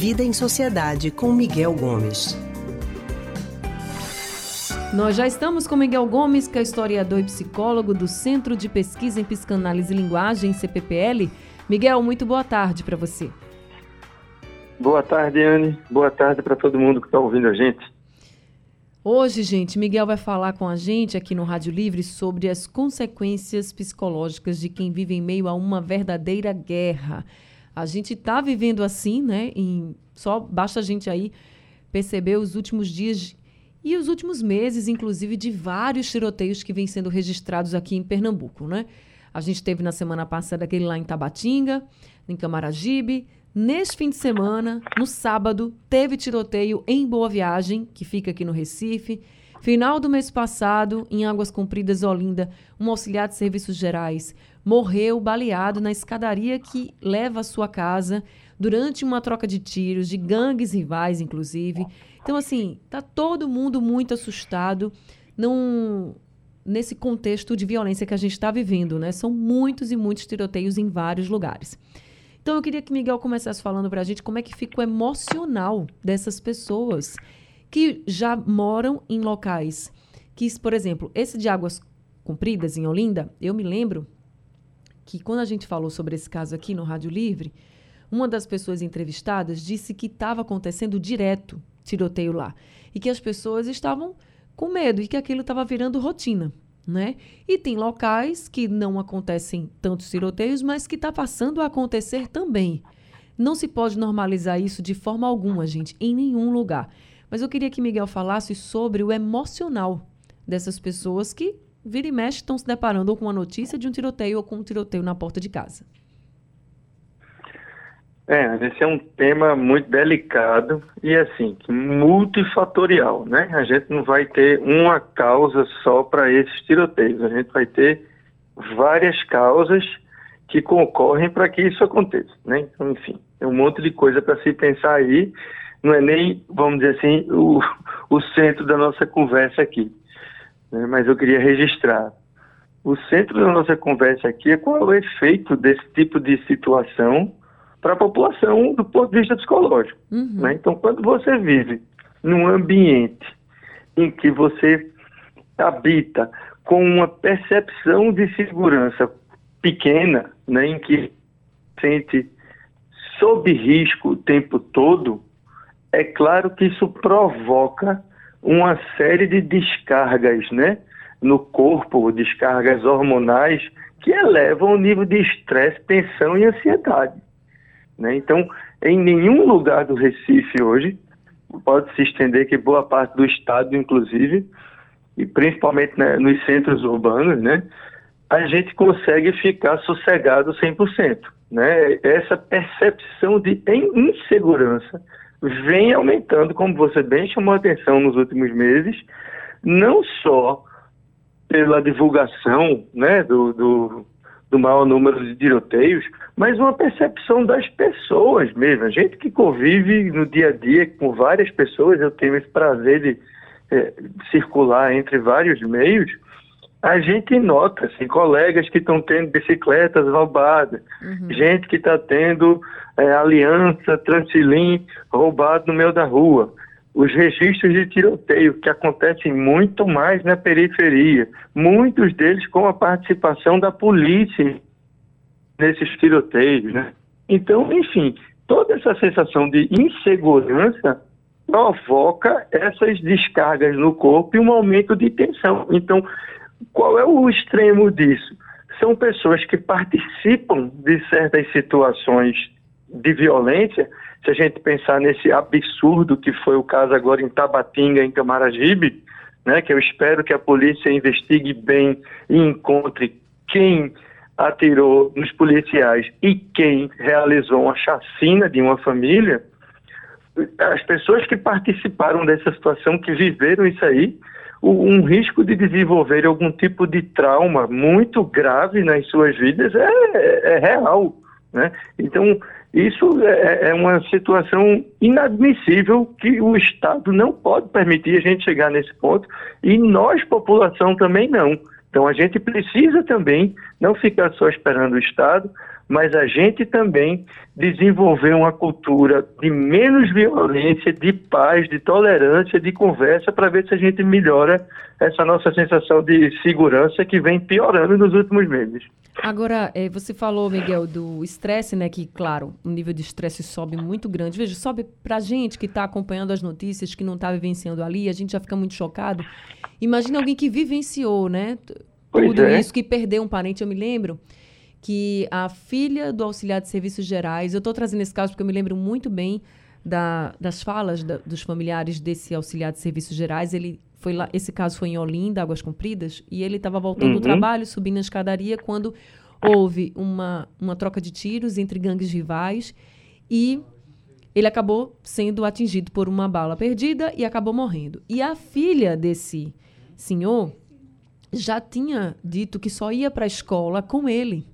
Vida em Sociedade com Miguel Gomes. Nós já estamos com Miguel Gomes, que é historiador e psicólogo do Centro de Pesquisa em Psicanálise e Linguagem, CPPL. Miguel, muito boa tarde para você. Boa tarde, Anne. Boa tarde para todo mundo que está ouvindo a gente. Hoje, gente, Miguel vai falar com a gente aqui no Rádio Livre sobre as consequências psicológicas de quem vive em meio a uma verdadeira guerra. A gente está vivendo assim, né? Em, só basta a gente aí perceber os últimos dias e os últimos meses, inclusive, de vários tiroteios que vêm sendo registrados aqui em Pernambuco, né? A gente teve na semana passada aquele lá em Tabatinga, em Camaragibe. Neste fim de semana, no sábado, teve tiroteio em Boa Viagem, que fica aqui no Recife. Final do mês passado, em Águas Compridas, Olinda, um auxiliar de serviços gerais morreu baleado na escadaria que leva à sua casa durante uma troca de tiros, de gangues rivais, inclusive. Então, assim, tá todo mundo muito assustado num, nesse contexto de violência que a gente está vivendo, né? São muitos e muitos tiroteios em vários lugares. Então, eu queria que Miguel começasse falando para a gente como é que fica o emocional dessas pessoas que já moram em locais que, por exemplo, esse de Águas Compridas, em Olinda, eu me lembro que quando a gente falou sobre esse caso aqui no Rádio Livre, uma das pessoas entrevistadas disse que estava acontecendo direto tiroteio lá e que as pessoas estavam com medo e que aquilo estava virando rotina, né? E tem locais que não acontecem tantos tiroteios, mas que está passando a acontecer também. Não se pode normalizar isso de forma alguma, gente, em nenhum lugar. Mas eu queria que Miguel falasse sobre o emocional dessas pessoas que vira e mexe estão se deparando com a notícia de um tiroteio ou com um tiroteio na porta de casa. É, esse é um tema muito delicado e assim, multifatorial, né? A gente não vai ter uma causa só para esses tiroteios, a gente vai ter várias causas que concorrem para que isso aconteça, né? Então, enfim, é um monte de coisa para se pensar aí, não é nem, vamos dizer assim, o, o centro da nossa conversa aqui, né? mas eu queria registrar. O centro da nossa conversa aqui é qual é o efeito desse tipo de situação para a população do ponto de vista psicológico. Uhum. Né? Então, quando você vive num ambiente em que você habita com uma percepção de segurança pequena, né, em que sente sob risco o tempo todo, é claro que isso provoca uma série de descargas, né, no corpo, descargas hormonais que elevam o nível de estresse, tensão e ansiedade. Né? Então, em nenhum lugar do Recife hoje, pode se estender que boa parte do estado, inclusive, e principalmente né, nos centros urbanos, né, a gente consegue ficar sossegado 100%. Né? Essa percepção de insegurança vem aumentando, como você bem chamou a atenção nos últimos meses, não só pela divulgação né, do, do do maior número de tiroteios, mas uma percepção das pessoas mesmo. A gente que convive no dia a dia com várias pessoas, eu tenho esse prazer de é, circular entre vários meios, a gente nota, assim, colegas que estão tendo bicicletas roubadas, uhum. gente que está tendo é, aliança Transilim roubado no meio da rua, os registros de tiroteio, que acontecem muito mais na periferia, muitos deles com a participação da polícia nesses tiroteios, né? Então, enfim, toda essa sensação de insegurança provoca essas descargas no corpo e um aumento de tensão. Então, qual é o extremo disso? São pessoas que participam de certas situações de violência se a gente pensar nesse absurdo que foi o caso agora em Tabatinga, em Camaragibe, né, que eu espero que a polícia investigue bem e encontre quem atirou nos policiais e quem realizou uma chacina de uma família, as pessoas que participaram dessa situação, que viveram isso aí, um risco de desenvolver algum tipo de trauma muito grave nas suas vidas é, é, é real. Né? Então, isso é, é, uma situação inadmissível que o Estado não pode permitir a gente chegar nesse ponto e nós, população, também não. Então a gente precisa também não ficar só esperando o Estado, mas a gente também desenvolver uma cultura de menos violência, de paz, de tolerância, de conversa, para ver se a gente melhora essa nossa sensação de segurança que vem piorando nos últimos meses. Agora, é, você falou, Miguel, do estresse, né? Que, claro, o nível de estresse sobe muito grande. Veja, sobe pra gente que está acompanhando as notícias, que não está vivenciando ali, a gente já fica muito chocado. Imagina alguém que vivenciou, né? Pois Tudo é. isso, que perdeu um parente. Eu me lembro que a filha do auxiliar de serviços gerais, eu estou trazendo esse caso porque eu me lembro muito bem da, das falas da, dos familiares desse auxiliar de serviços gerais. Ele foi lá, esse caso foi em Olinda, Águas Compridas, e ele estava voltando do Uhum. trabalho, subindo na escadaria, quando houve uma, uma troca de tiros entre gangues rivais e ele acabou sendo atingido por uma bala perdida e acabou morrendo. E a filha desse senhor já tinha dito que só ia para a escola com ele.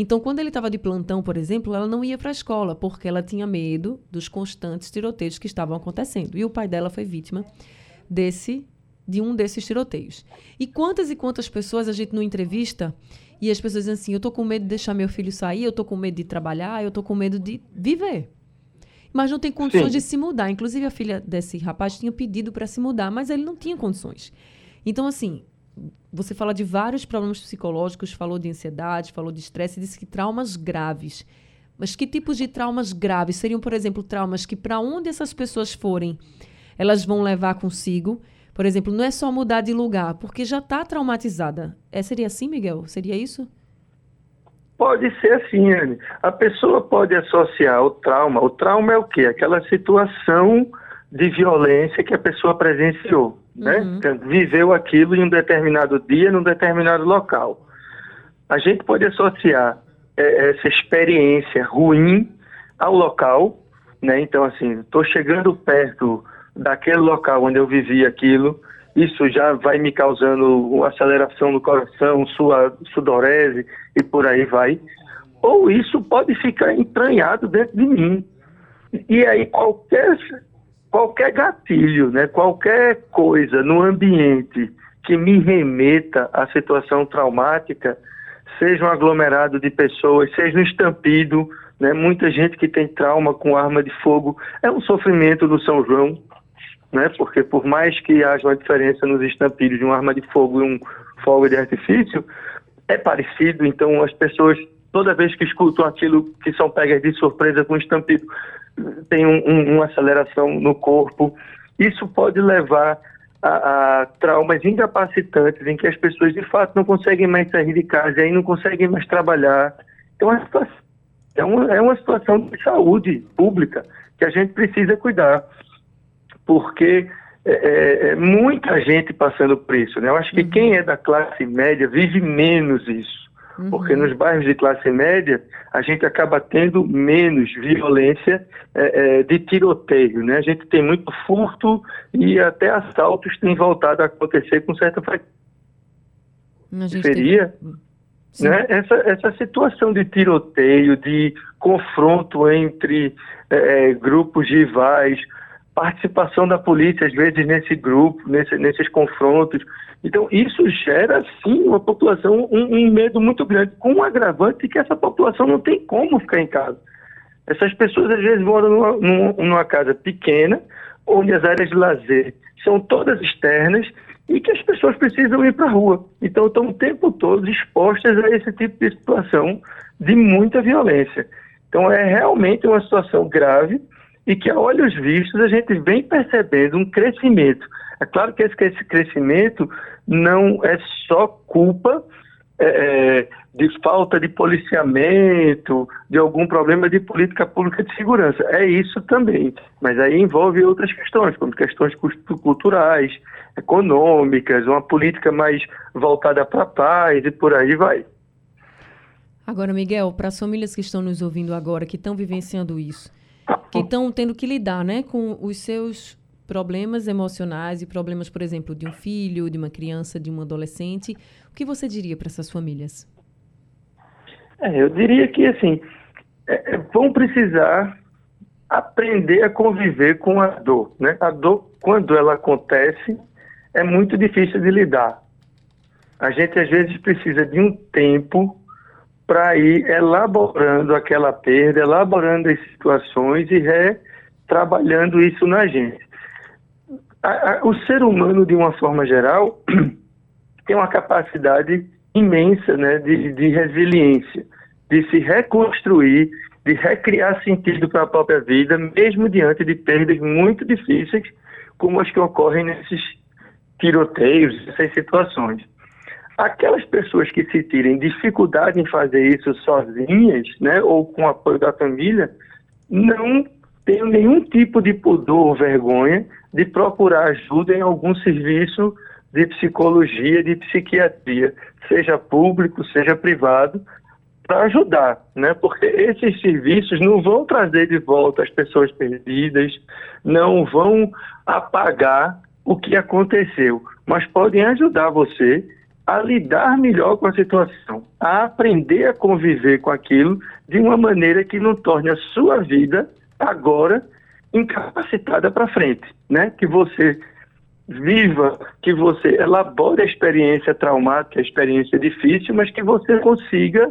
Então, quando ele estava de plantão, por exemplo, ela não ia para a escola, porque ela tinha medo dos constantes tiroteios que estavam acontecendo. E o pai dela foi vítima desse de um desses tiroteios. E quantas e quantas pessoas a gente não entrevista e as pessoas dizem assim: eu tô com medo de deixar meu filho sair, eu tô com medo de trabalhar, eu tô com medo de viver. Mas não tem condições Sim. de se mudar. Inclusive, a filha desse rapaz tinha pedido para se mudar, mas ele não tinha condições. Então, assim, você fala de vários problemas psicológicos, falou de ansiedade, falou de estresse, disse que traumas graves. Mas que tipos de traumas graves seriam, por exemplo, traumas que para onde essas pessoas forem, elas vão levar consigo? Por exemplo, não é só mudar de lugar, porque já está traumatizada. É, seria assim, Miguel? Seria isso? Pode ser assim, Anne. A pessoa pode associar o trauma. O trauma é o quê? Aquela situação de violência que a pessoa presenciou, né? Uhum. Viveu aquilo em um determinado dia, num determinado local. A gente pode associar eh, essa experiência ruim ao local, né? Então, assim, estou chegando perto daquele local onde eu vivi aquilo, isso já vai me causando uma aceleração no coração, sua sudorese e por aí vai. Ou isso pode ficar entranhado dentro de mim. E aí qualquer qualquer gatilho, né, qualquer coisa no ambiente que me remeta à situação traumática, seja um aglomerado de pessoas, seja um estampido, né, muita gente que tem trauma com arma de fogo, é um sofrimento do São João, né, porque por mais que haja uma diferença nos estampidos de uma arma de fogo e um fogo de artifício, é parecido, então as pessoas, toda vez que escutam aquilo que são pegas de surpresa com estampido, tem um, um, uma aceleração no corpo. Isso pode levar a, a, traumas incapacitantes em que as pessoas de fato não conseguem mais sair de casa e aí não conseguem mais trabalhar. Então a situação, é, uma, é uma situação de saúde pública que a gente precisa cuidar, porque é, é, muita gente passando por isso. Né? Eu acho que uhum. quem é da classe média vive menos isso. Uhum. Porque nos bairros de classe média, a gente acaba tendo menos violência é, é, de tiroteio. Né? A gente tem muito furto e até assaltos têm voltado a acontecer com certa frequência. Seria né? essa, essa situação de tiroteio, de confronto entre é, grupos rivais, participação da polícia, às vezes, nesse grupo, nesse, nesses confrontos. Então, isso gera, sim, uma população, um, um, medo muito grande, com um agravante que essa população não tem como ficar em casa. Essas pessoas, às vezes, moram numa, numa, numa casa pequena, onde as áreas de lazer são todas externas e que as pessoas precisam ir para a rua. Então, estão o tempo todo expostas a esse tipo de situação de muita violência. Então, é realmente uma situação grave e que, a olhos vistos, a gente vem percebendo um crescimento. É claro que esse crescimento não é só culpa é, de falta de policiamento, de algum problema de política pública de segurança. É isso também. Mas aí envolve outras questões, como questões culturais, econômicas, uma política mais voltada para a paz e por aí vai. Agora, Miguel, para as famílias que estão nos ouvindo agora, que estão vivenciando isso, que estão tendo que lidar né, com os seus problemas emocionais e problemas, por exemplo, de um filho, de uma criança, de um adolescente, o que você diria para essas famílias? É, eu diria que, assim, é, vão precisar aprender a conviver com a dor. Né? A dor, quando ela acontece, é muito difícil de lidar. A gente, às vezes, precisa de um tempo para ir elaborando aquela perda, elaborando as situações e retrabalhando isso na gente. A, a, o ser humano, de uma forma geral, tem uma capacidade imensa né, de, de resiliência, de se reconstruir, de recriar sentido para a própria vida, mesmo diante de perdas muito difíceis, como as que ocorrem nesses tiroteios, essas situações. Aquelas pessoas que se tirem dificuldade em fazer isso sozinhas, né, ou com apoio da família, não têm nenhum tipo de pudor ou vergonha de procurar ajuda em algum serviço de psicologia, de psiquiatria, seja público, seja privado, para ajudar, né? Porque esses serviços não vão trazer de volta as pessoas perdidas, não vão apagar o que aconteceu, mas podem ajudar você a lidar melhor com a situação, a aprender a conviver com aquilo de uma maneira que não torne a sua vida agora incapacitada para frente, né? Que você viva, que você elabore a experiência traumática, a experiência difícil, mas que você consiga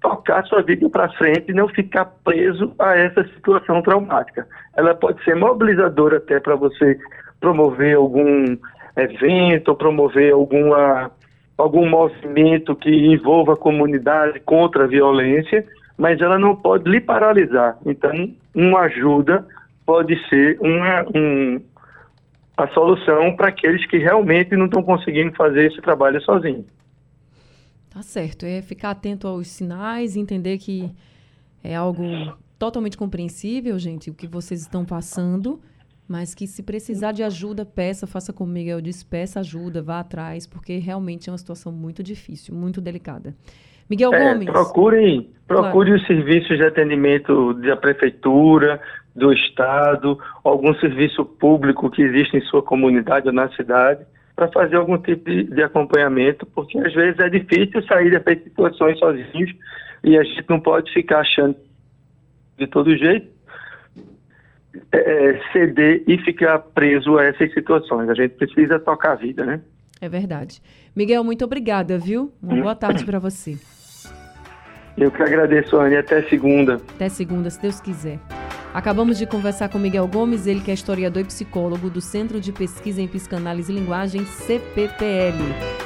tocar sua vida para frente e não ficar preso a essa situação traumática. Ela pode ser mobilizadora até para você promover algum evento, promover alguma, algum movimento que envolva a comunidade contra a violência, mas ela não pode lhe paralisar. Então, uma ajuda pode ser uma, um, a solução para aqueles que realmente não estão conseguindo fazer esse trabalho sozinhos. Tá certo. É ficar atento aos sinais, entender que é algo totalmente compreensível, gente, o que vocês estão passando, mas que se precisar de ajuda, peça, faça como o Miguel disse, peça ajuda, vá atrás, porque realmente é uma situação muito difícil, muito delicada. Miguel é, Gomes. Procurem, procure claro. os serviços de atendimento da prefeitura, do Estado, algum serviço público que existe em sua comunidade ou na cidade para fazer algum tipo de, de, acompanhamento, porque às vezes é difícil sair dessas situações sozinhos e a gente não pode ficar achando de todo jeito é, ceder e ficar preso a essas situações. A gente precisa tocar a vida, né? É verdade. Miguel, muito obrigada, viu? Uma boa tarde para você. Eu que agradeço, Anne. Até segunda. Até segunda, se Deus quiser. Acabamos de conversar com Miguel Gomes, ele que é historiador e psicólogo do Centro de Pesquisa em Psicanálise e Linguagem, CPPL.